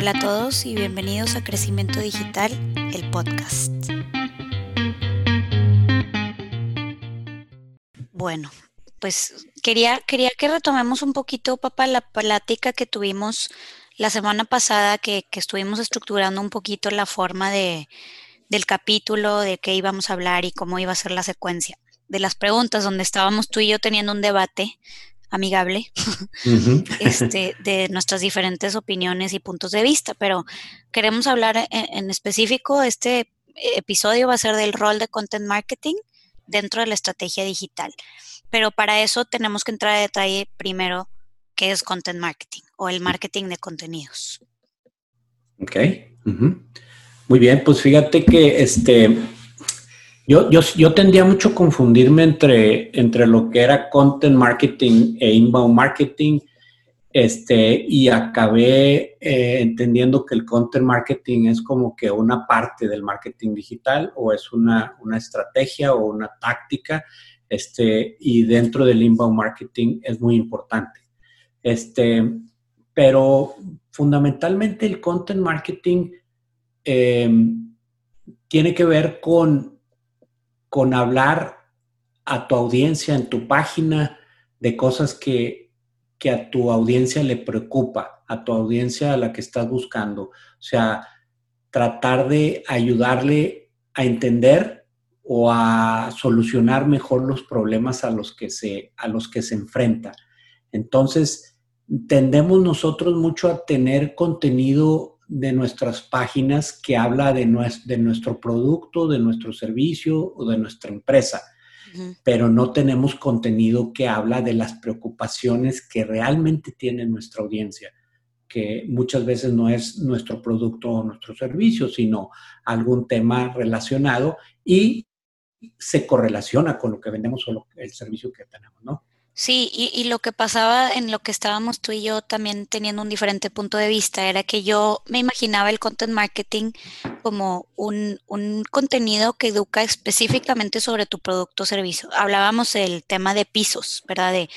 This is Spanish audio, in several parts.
Hola a todos y bienvenidos a Crecimiento Digital, el podcast. Bueno, pues quería, quería que retomemos un poquito, papá, la plática que tuvimos la semana pasada, que, que estuvimos estructurando un poquito la forma de, del capítulo, de qué íbamos a hablar y cómo iba a ser la secuencia. De las preguntas, donde estábamos tú y yo teniendo un debate amigable este, de nuestras diferentes opiniones y puntos de vista, pero queremos hablar en, específico, este episodio va a ser del rol de content marketing dentro de la estrategia digital, pero para eso tenemos que entrar a detalle primero qué es content marketing o el marketing de contenidos. Ok. Muy bien, pues fíjate que este yo, yo, tendía mucho a confundirme entre, entre lo que era content marketing e inbound marketing, este, y acabé eh, entendiendo que el content marketing es como que una parte del marketing digital o es una, estrategia o una táctica, este, y dentro del inbound marketing es muy importante. Este, pero fundamentalmente el content marketing eh, tiene que ver con con hablar a tu audiencia en tu página de cosas que, a tu audiencia le preocupa, a tu audiencia a la que estás buscando. O sea, tratar de ayudarle a entender o a solucionar mejor los problemas a los que se, a los que se enfrenta. Entonces, tendemos nosotros mucho a tener contenido de nuestras páginas que habla de, de nuestro producto, de nuestro servicio o de nuestra empresa, pero no tenemos contenido que habla de las preocupaciones que realmente tiene nuestra audiencia, que muchas veces no es nuestro producto o nuestro servicio, sino algún tema relacionado y se correlaciona con lo que vendemos o el servicio que tenemos, ¿no? Sí, y, lo que pasaba en lo que estábamos tú y yo también teniendo un diferente punto de vista era que yo me imaginaba el content marketing como un, un contenido que educa específicamente sobre tu producto o servicio. Hablábamos del tema de pisos, ¿verdad? De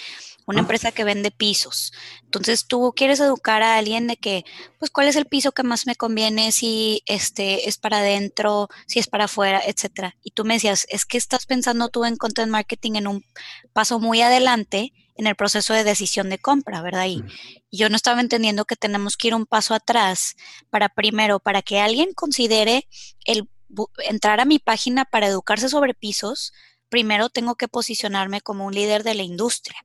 una empresa que vende pisos. Entonces tú quieres educar a alguien de que, pues, cuál es el piso que más me conviene, si este es para adentro, si es para afuera, etcétera. Y tú me decías, es que estás pensando tú en content marketing en un paso muy adelante en el proceso de decisión de compra, ¿verdad? Y, y yo no estaba entendiendo que tenemos que ir un paso atrás para primero, para que alguien considere el entrar a mi página para educarse sobre pisos, primero tengo que posicionarme como un líder de la industria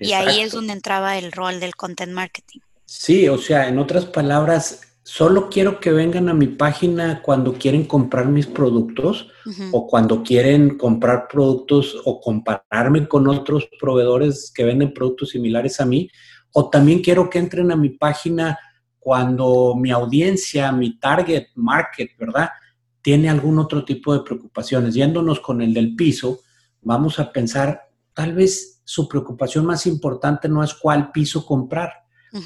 y ahí es donde entraba el rol del content marketing. Sí, o sea, en otras palabras, solo quiero que vengan a mi página cuando quieren comprar mis productos o cuando quieren comprar productos o compararme con otros proveedores que venden productos similares a mí. O también quiero que entren a mi página cuando mi audiencia, mi target market, ¿verdad? Tiene algún otro tipo de preocupaciones. Yéndonos con el del piso, vamos a pensar, tal vez su preocupación más importante no es cuál piso comprar,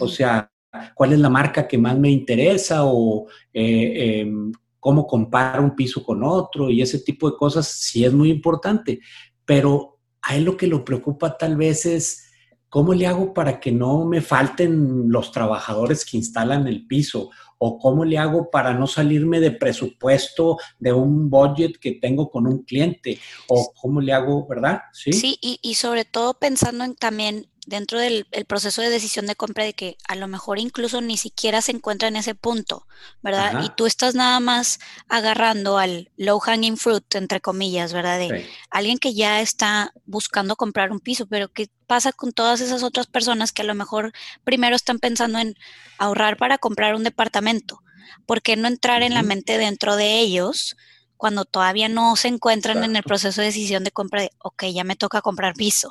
o sea, cuál es la marca que más me interesa o eh, em, cómo comparo un piso con otro y ese tipo de cosas sí es muy importante, pero a él lo que lo preocupa tal vez es cómo le hago para que no me falten los trabajadores que instalan el piso o cómo le hago para no salirme de presupuesto de un budget que tengo con un cliente o cómo le hago, ¿verdad? Sí, sí y, y sobre todo pensando en también dentro del proceso de decisión de compra de que a lo mejor incluso ni siquiera se encuentra en ese punto, ¿verdad? Y tú estás nada más agarrando al low hanging fruit, entre comillas, ¿verdad? De alguien que ya está buscando comprar un piso, pero ¿qué pasa con todas esas otras personas que a lo mejor primero están pensando en ahorrar para comprar un departamento? ¿Por qué no entrar en la mente dentro de ellos? cuando todavía no se encuentran en el proceso de decisión de compra de, ok, ya me toca comprar piso.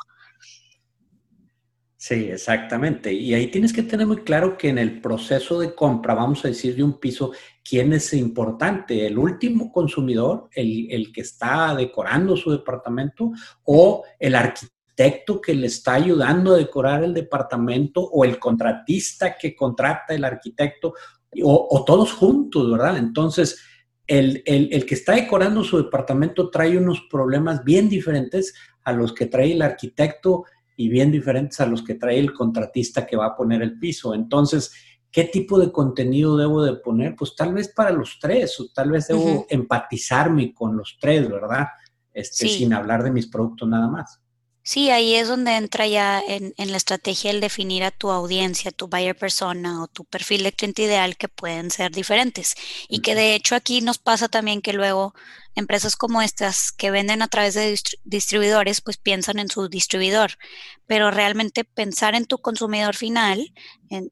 Sí, exactamente. Y ahí tienes que tener muy claro que en el proceso de compra, vamos a decir, de un piso, ¿quién es importante? ¿El último consumidor, el, que está decorando su departamento o el arquitecto que le está ayudando a decorar el departamento o el contratista que contrata el arquitecto o, todos juntos, ¿verdad? Entonces, el, el, que está decorando su departamento trae unos problemas bien diferentes a los que trae el arquitecto y bien diferentes a los que trae el contratista que va a poner el piso. Entonces, ¿qué tipo de contenido debo de poner? Pues tal vez para los tres, o tal vez debo empatizarme con los tres, ¿verdad? Este, Sin hablar de mis productos nada más. Sí, ahí es donde entra ya en, la estrategia el definir a tu audiencia, tu buyer persona o tu perfil de cliente ideal que pueden ser diferentes. Y que de hecho aquí nos pasa también que luego empresas como estas que venden a través de distribuidores, pues piensan en su distribuidor. Pero realmente pensar en tu consumidor final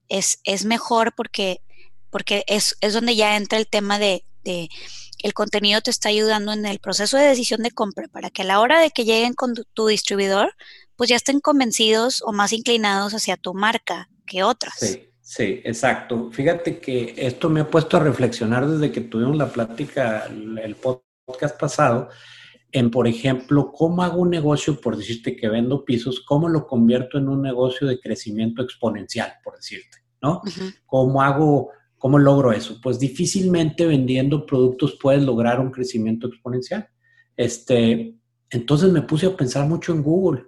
es, es mejor porque, porque es, es donde ya entra el tema de, de el contenido te está ayudando en el proceso de decisión de compra para que a la hora de que lleguen con tu, distribuidor, pues ya estén convencidos o más inclinados hacia tu marca que otras. Sí, sí, exacto. Fíjate que esto me ha puesto a reflexionar desde que tuvimos la plática, el podcast pasado, en, por ejemplo, cómo hago un negocio, por decirte que vendo pisos, cómo lo convierto en un negocio de crecimiento exponencial, por decirte, ¿no? ¿Cómo hago ¿Cómo logro eso? Pues difícilmente vendiendo productos puedes lograr un crecimiento exponencial. Este, entonces me puse a pensar mucho en Google.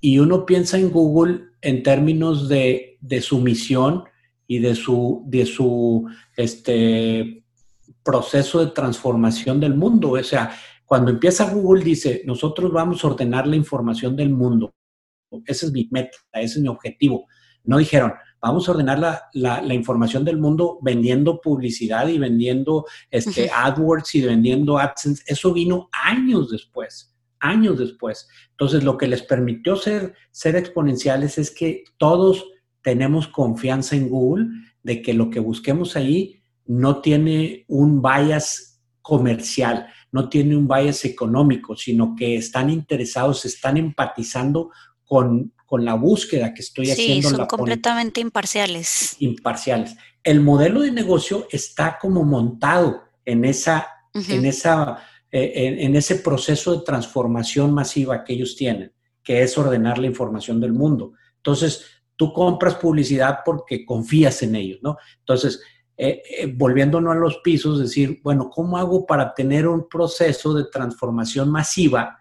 Y uno piensa en Google en términos de, su misión y de su, de su este, proceso de transformación del mundo. O sea, cuando empieza Google dice, nosotros vamos a ordenar la información del mundo. Ese es mi meta, ese es mi objetivo. No dijeron, vamos a ordenar la, información del mundo vendiendo publicidad y vendiendo este, AdWords y vendiendo AdSense. Eso vino años después, años después. Entonces, lo que les permitió ser, ser exponenciales es que todos tenemos confianza en Google de que lo que busquemos ahí no tiene un bias comercial, no tiene un bias económico, sino que están interesados, están empatizando con, con la búsqueda que estoy haciendo. Sí, son completamente imparciales. Imparciales. El modelo de negocio está como montado en, esa, en, esa, eh, en, ese proceso de transformación masiva que ellos tienen, que es ordenar la información del mundo. Entonces, tú compras publicidad porque confías en ellos, ¿no? Entonces, eh, eh, volviéndonos a los pisos, decir, bueno, ¿cómo hago para tener un proceso de transformación masiva?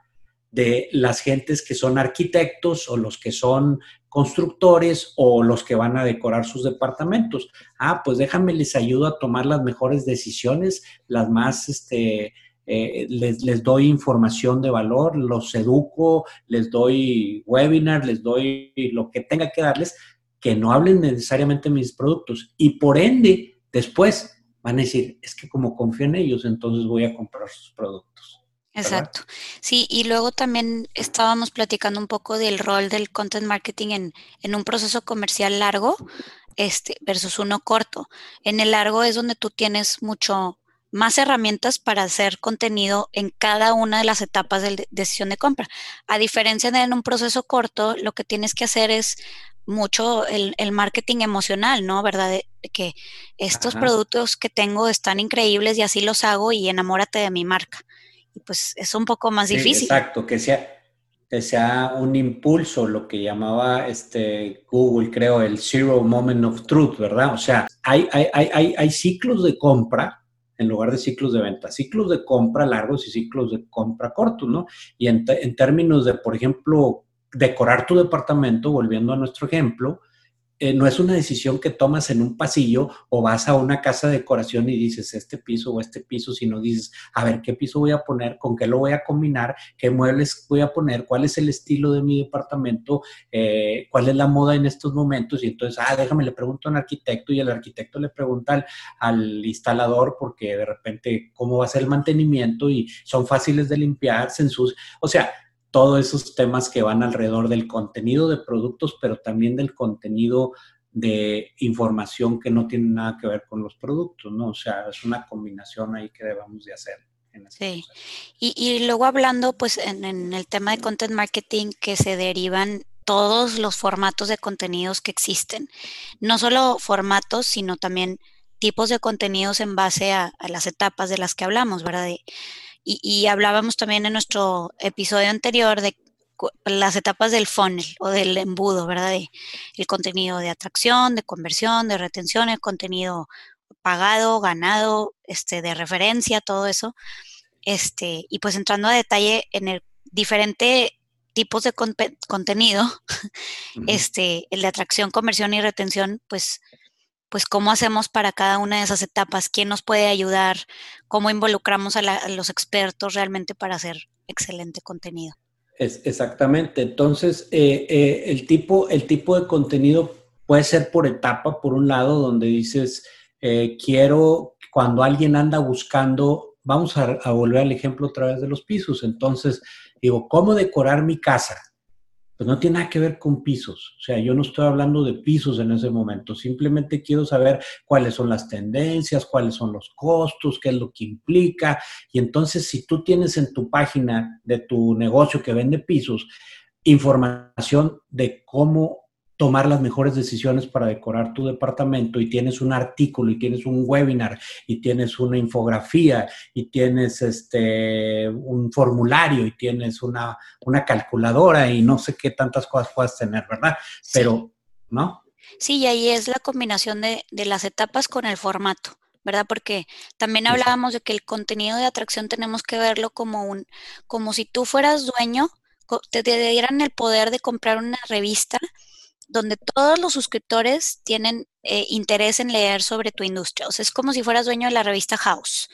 De las gentes que son arquitectos o los que son constructores o los que van a decorar sus departamentos. Ah, pues déjame, les ayudo a tomar las mejores decisiones, las más, este, eh, les, les, doy información de valor, los educo, les doy webinar, les doy lo que tenga que darles, que no hablen necesariamente mis productos. Y por ende, después van a decir, es que como confío en ellos, entonces voy a comprar sus productos. Exacto. Sí, y luego también estábamos platicando un poco del rol del content marketing en, en, un proceso comercial largo este, versus uno corto. En el largo es donde tú tienes mucho más herramientas para hacer contenido en cada una de las etapas de decisión de compra. A diferencia de en un proceso corto, lo que tienes que hacer es mucho el, el marketing emocional, ¿no? ¿Verdad? De, que estos productos que tengo están increíbles y así los hago y enamórate de mi marca y pues es un poco más difícil. exacto, que sea, que sea un impulso, lo que llamaba este Google, creo, el Zero Moment of Truth, ¿verdad? O sea, hay, hay, hay, hay ciclos de compra en lugar de ciclos de venta, ciclos de compra largos y ciclos de compra cortos, ¿no? Y en, en términos de, por ejemplo, decorar tu departamento, volviendo a nuestro ejemplo, eh, no es una decisión que tomas en un pasillo o vas a una casa de decoración y dices este piso o este piso, sino dices, a ver, ¿qué piso voy a poner? ¿Con qué lo voy a combinar? ¿Qué muebles voy a poner? ¿Cuál es el estilo de mi departamento? Eh, ¿Cuál es la moda en estos momentos? Y entonces, ah, déjame, le pregunto a un arquitecto y el arquitecto le pregunta al, al instalador porque de repente cómo va a ser el mantenimiento y son fáciles de limpiar, se sus, O sea, todos esos temas que van alrededor del contenido de productos, pero también del contenido de información que no tiene nada que ver con los productos, ¿no? O sea, es una combinación ahí que debemos de hacer. sí, y, y, luego hablando pues en, en el tema de content marketing que se derivan todos los formatos de contenidos que existen, no solo formatos, sino también tipos de contenidos en base a, a las etapas de las que hablamos, ¿verdad? De, y, hablábamos también en nuestro episodio anterior de las etapas del funnel o del embudo, ¿verdad? el contenido de atracción, de conversión, de retención, el contenido pagado, ganado, este, de referencia, todo eso. Este, y pues entrando a detalle en el diferente tipos de contenido, este, el de atracción, conversión y retención, pues pues cómo hacemos para cada una de esas etapas, quién nos puede ayudar, cómo involucramos a, los expertos realmente para hacer excelente contenido. Es, exactamente. Entonces, eh, eh, el, tipo, el tipo de contenido puede ser por etapa, por un lado, donde dices, eh, quiero, cuando alguien anda buscando, vamos a, a volver al ejemplo otra vez de los pisos. Entonces, digo, ¿cómo decorar mi casa? Pues no tiene nada que ver con pisos. O sea, yo no estoy hablando de pisos en ese momento. Simplemente quiero saber cuáles son las tendencias, cuáles son los costos, qué es lo que implica. Y entonces, si tú tienes en tu página de tu negocio que vende pisos, información de cómo tomar las mejores decisiones para decorar tu departamento y tienes un artículo y tienes un webinar y tienes una infografía y tienes este un formulario y tienes una, una calculadora y no sé qué tantas cosas puedas tener, ¿verdad? Pero, ¿no? Sí, y ahí es la combinación de, de las etapas con el formato. ¿verdad? Porque también hablábamos de que el contenido de atracción tenemos que verlo como un, como si tú fueras dueño, te dieran el poder de comprar una revista donde todos los suscriptores tienen eh, interés en leer sobre tu industria. O sea, es como si fueras dueño de la revista House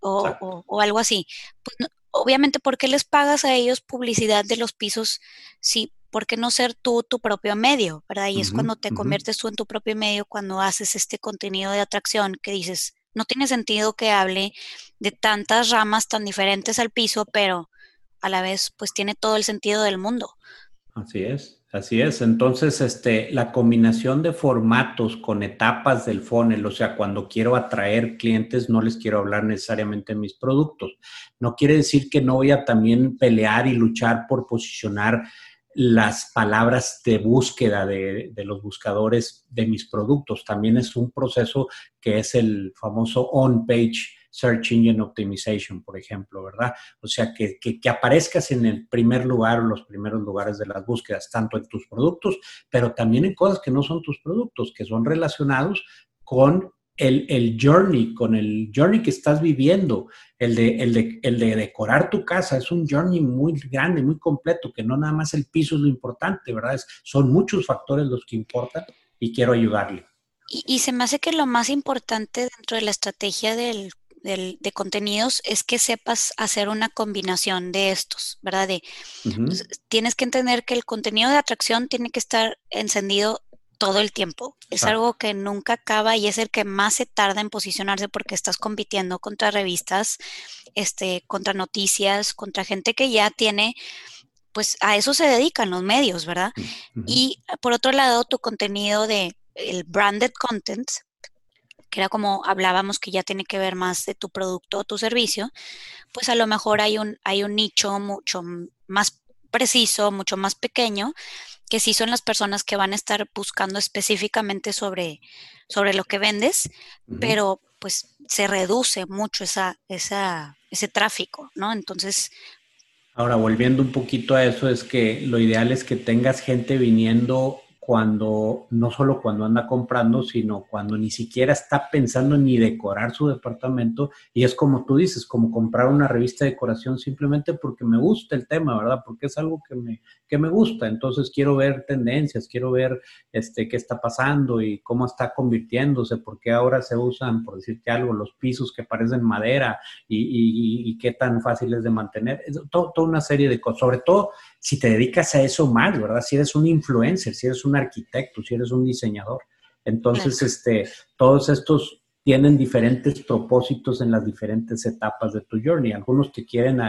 o, algo así. Pues, obviamente, ¿por qué les pagas a ellos publicidad de los pisos? Sí, ¿por qué no ser tú tu propio medio? ¿Verdad? Y es cuando te conviertes tú en tu propio medio, cuando haces este contenido de atracción que dices, no tiene sentido que hable de tantas ramas tan diferentes al piso, pero a la vez, pues tiene todo el sentido del mundo. Así es. Así es, entonces este, la combinación de formatos con etapas del funnel, o sea, cuando quiero atraer clientes no les quiero hablar necesariamente de mis productos. No quiere decir que no voy a también pelear y luchar por posicionar las palabras de búsqueda de, de los buscadores de mis productos. También es un proceso que es el famoso on-page Search Engine Optimization, por ejemplo, ¿verdad? O sea, que, que, aparezcas en el primer lugar o los primeros lugares de las búsquedas, tanto en tus productos, pero también en cosas que no son tus productos, que son relacionados con el, el, journey, con el journey que estás viviendo, el de, el, de, el de decorar tu casa, es un journey muy grande, muy completo, que no nada más el piso es lo importante, ¿verdad? Es, son muchos factores los que importan y quiero ayudarle. Y, y, se me hace que lo más importante dentro de la estrategia del de contenidos es que sepas hacer una combinación de estos, ¿verdad? De, pues, tienes que entender que el contenido de atracción tiene que estar encendido todo el tiempo. Es algo que nunca acaba y es el que más se tarda en posicionarse porque estás compitiendo contra revistas, este, contra noticias, contra gente que ya tiene, pues a eso se dedican los medios, ¿verdad? Y por otro lado, tu contenido de el branded content, que era como hablábamos que ya tiene que ver más de tu producto o tu servicio, pues a lo mejor hay un, hay un nicho mucho más preciso, mucho más pequeño, que sí son las personas que van a estar buscando específicamente sobre, sobre lo que vendes, pero pues se reduce mucho esa, esa, ese tráfico, ¿no? Entonces... Ahora, volviendo un poquito a eso, es que lo ideal es que tengas gente viniendo cuando, no solo cuando anda comprando, sino cuando ni siquiera está pensando ni decorar su departamento. Y es como tú dices, como comprar una revista de decoración simplemente porque me gusta el tema, ¿verdad? Porque es algo que me, que me gusta. Entonces quiero ver tendencias, quiero ver este, qué está pasando y cómo está convirtiéndose, por qué ahora se usan, por decirte algo, los pisos que parecen madera y, qué tan fácil es de mantener. toda una serie de cosas, sobre todo si te dedicas a eso más, ¿verdad? Si eres un influencer, si eres un arquitecto, si eres un diseñador. Entonces, este, todos estos tienen diferentes propósitos en las diferentes etapas de tu journey. Algunos te quieren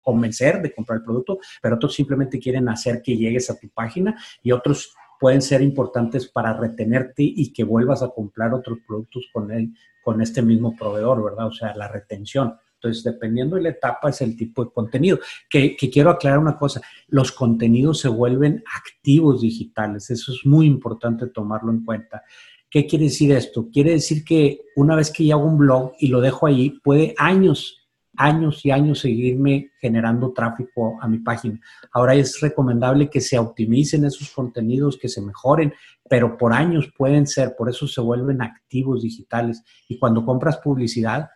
convencer de comprar el producto, pero otros simplemente quieren hacer que llegues a tu página y otros pueden ser importantes para retenerte y que vuelvas a comprar otros productos con él, con este mismo proveedor, ¿verdad? O sea, la retención. Entonces, dependiendo de la etapa, es el tipo de contenido. Que, quiero aclarar una cosa, los contenidos se vuelven activos digitales, eso es muy importante tomarlo en cuenta. ¿Qué quiere decir esto? Quiere decir que una vez que yo hago un blog y lo dejo ahí, puede años, años y años seguirme generando tráfico a mi página. Ahora es recomendable que se optimicen esos contenidos, que se mejoren, pero por años pueden ser, por eso se vuelven activos digitales. Y cuando compras publicidad,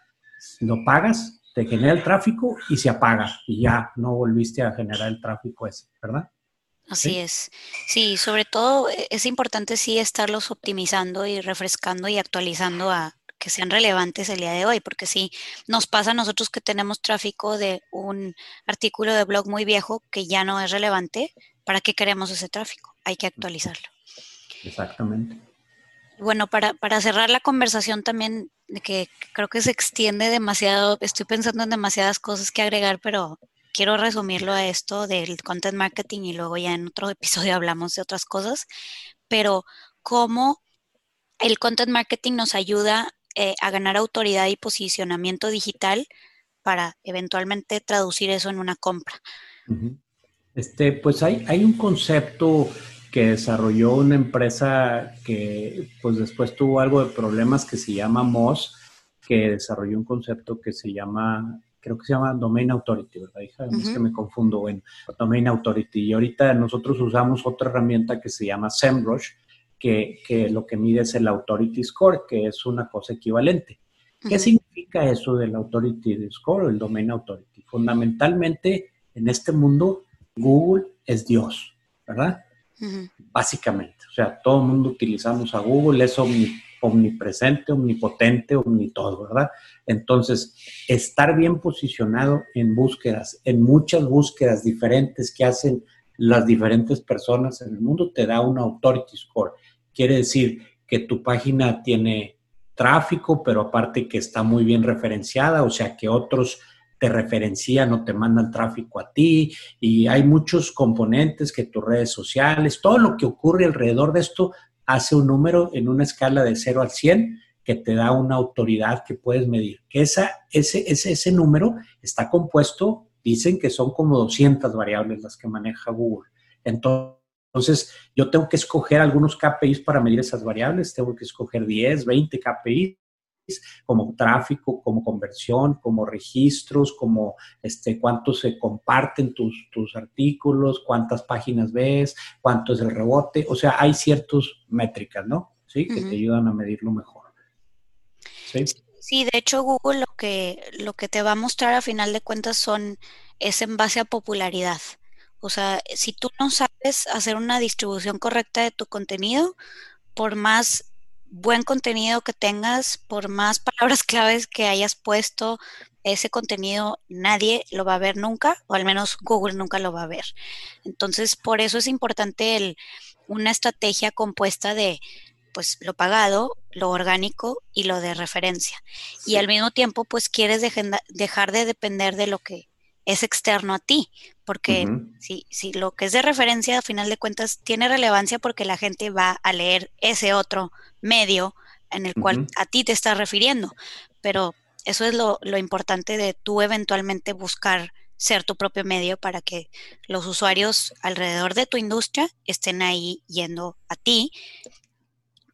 lo pagas, te genera el tráfico y se apaga y ya no volviste a generar el tráfico ese, ¿verdad? Así es. Sí, sobre todo eh, es importante sí estarlos optimizando y refrescando y actualizando a que sean relevantes el día de hoy, porque sí nos pasa a nosotros que tenemos tráfico de un artículo de blog muy viejo que ya no es relevante, ¿para qué queremos ese tráfico? Hay que actualizarlo. Exactamente. Bueno, para, para cerrar la conversación también, que creo que se extiende demasiado, estoy pensando en demasiadas cosas que agregar, pero quiero resumirlo a esto del content marketing y luego ya en otro episodio hablamos de otras cosas, pero cómo el content marketing nos ayuda eh, a ganar autoridad y posicionamiento digital para eventualmente traducir eso en una compra. Este, pues hay, hay un concepto que desarrolló una empresa que pues después tuvo algo de problemas que se llama Moz, que desarrolló un concepto que se llama creo que se llama Domain Authority, ¿verdad, hija? Es que me confundo en Domain Authority. Y ahorita nosotros usamos otra herramienta que se llama SEMrush, que, que lo que mide es el Authority Score, que es una cosa equivalente. ¿Qué significa eso del Authority Score o el Domain Authority? Fundamentalmente, en este mundo, Google es Dios, ¿verdad? Básicamente. O sea, todo el mundo utilizamos a Google, es omnipresente, omnipotente, omnitodo, ¿verdad? Entonces, estar bien posicionado en búsquedas, en muchas búsquedas diferentes que hacen las diferentes personas en el mundo, te da un authority score. Quiere decir que tu página tiene tráfico, pero aparte que está muy bien referenciada, o sea que otros te referencian o te mandan tráfico a ti y hay muchos componentes que tus redes sociales, todo lo que ocurre alrededor de esto hace un número en una escala de 0 al 100 que te da una autoridad que puedes medir. Que esa, ese, ese, ese número está compuesto, dicen que son como 200 variables las que maneja Google. Entonces, yo tengo que escoger algunos KPIs para medir esas variables, tengo que escoger 10, 20 KPIs como tráfico, como conversión, como registros, como este, cuánto se comparten tus, tus artículos, cuántas páginas ves, cuánto es el rebote. O sea, hay ciertas métricas, ¿no? Sí, que te ayudan a medirlo mejor. ¿Sí? Sí, de hecho Google lo que, lo que te va a mostrar a final de cuentas son, es en base a popularidad. O sea, si tú no sabes hacer una distribución correcta de tu contenido, por más buen contenido que tengas, por más palabras claves que hayas puesto, ese contenido nadie lo va a ver nunca, o al menos Google nunca lo va a ver. Entonces, por eso es importante el, una estrategia compuesta de pues lo pagado, lo orgánico y lo de referencia. Y al mismo tiempo, pues quieres dejar de depender de lo que es externo a ti, porque si, si lo que es de referencia, a final de cuentas, tiene relevancia porque la gente va a leer ese otro medio en el cual a ti te estás refiriendo. Pero eso es lo, lo importante de tú eventualmente buscar ser tu propio medio para que los usuarios alrededor de tu industria estén ahí yendo a ti,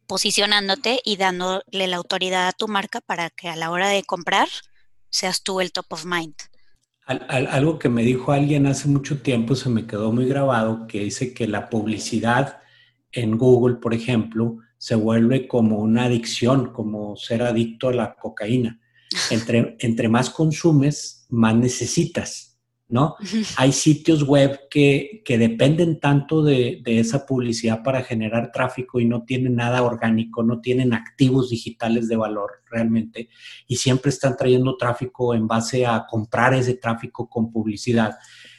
posicionándote y dándole la autoridad a tu marca para que a la hora de comprar seas tú el top of mind algo que me dijo alguien hace mucho tiempo se me quedó muy grabado, que dice que la publicidad en Google, por ejemplo, se vuelve como una adicción, como ser adicto a la cocaína. Entre, entre más consumes, más necesitas. ¿No? Hay sitios web que, dependen tanto de, esa publicidad para generar tráfico y no tienen nada orgánico, no tienen activos digitales de valor realmente y siempre están trayendo tráfico en base a comprar ese tráfico con publicidad.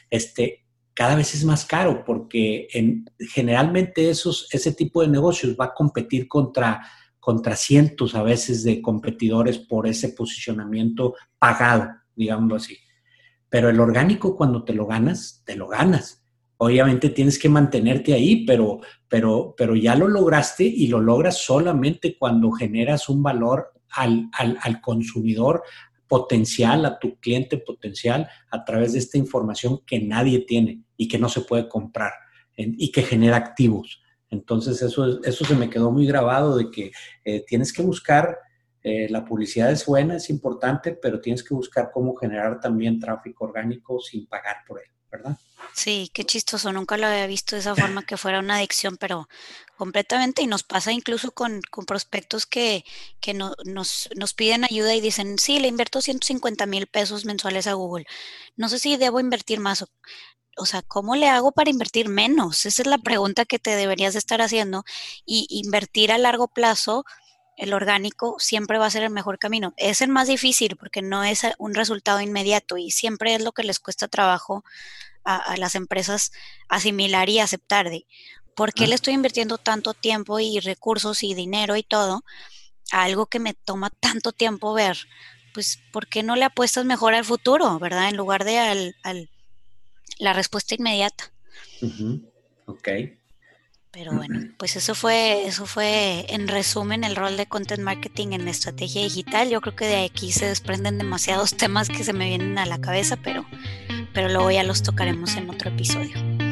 Este, cada vez es más caro porque en, generalmente esos, ese tipo de negocios va a competir contra contra cientos a veces de competidores por ese posicionamiento pagado, digámoslo así. Pero el orgánico cuando te lo ganas, te lo ganas. Obviamente tienes que mantenerte ahí, pero, pero, pero ya lo lograste y lo logras solamente cuando generas un valor al, al, consumidor potencial, a tu cliente potencial, a través de esta información que nadie tiene y que no se puede comprar y que genera activos. Entonces eso, eso se me quedó muy grabado de que eh, tienes que buscar eh, la publicidad es buena, es importante, pero tienes que buscar cómo generar también tráfico orgánico sin pagar por él, ¿verdad? Sí, qué chistoso, nunca lo había visto de esa forma que fuera una adicción, pero completamente y nos pasa incluso con, prospectos que, que no, nos, nos, piden ayuda y dicen, sí, le invierto 150 mil pesos mensuales a Google, no sé si debo invertir más. o sea, ¿cómo le hago para invertir menos? Esa es la pregunta que te deberías de estar haciendo. Y invertir a largo plazo, el orgánico siempre va a ser el mejor camino. Es el más difícil porque no es un resultado inmediato y siempre es lo que les cuesta trabajo a, las empresas asimilar y aceptar de por qué le estoy invirtiendo tanto tiempo y recursos y dinero y todo a algo que me toma tanto tiempo ver. Pues, ¿por qué no le apuestas mejor al futuro, verdad? En lugar de al, la respuesta inmediata. Ok. Pero bueno, pues eso fue, eso fue en resumen el rol de content marketing en la estrategia digital. Yo creo que de aquí se desprenden demasiados temas que se me vienen a la cabeza, pero, pero luego ya los tocaremos en otro episodio.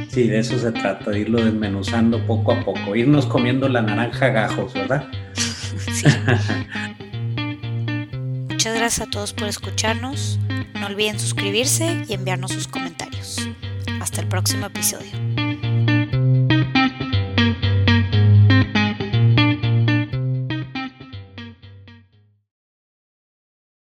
Sí, de eso se trata, de irlo desmenuzando poco a poco, irnos comiendo la naranja gajos, ¿verdad? sí. Muchas gracias a todos por escucharnos. No olviden suscribirse y enviarnos sus comentarios. Hasta el próximo episodio.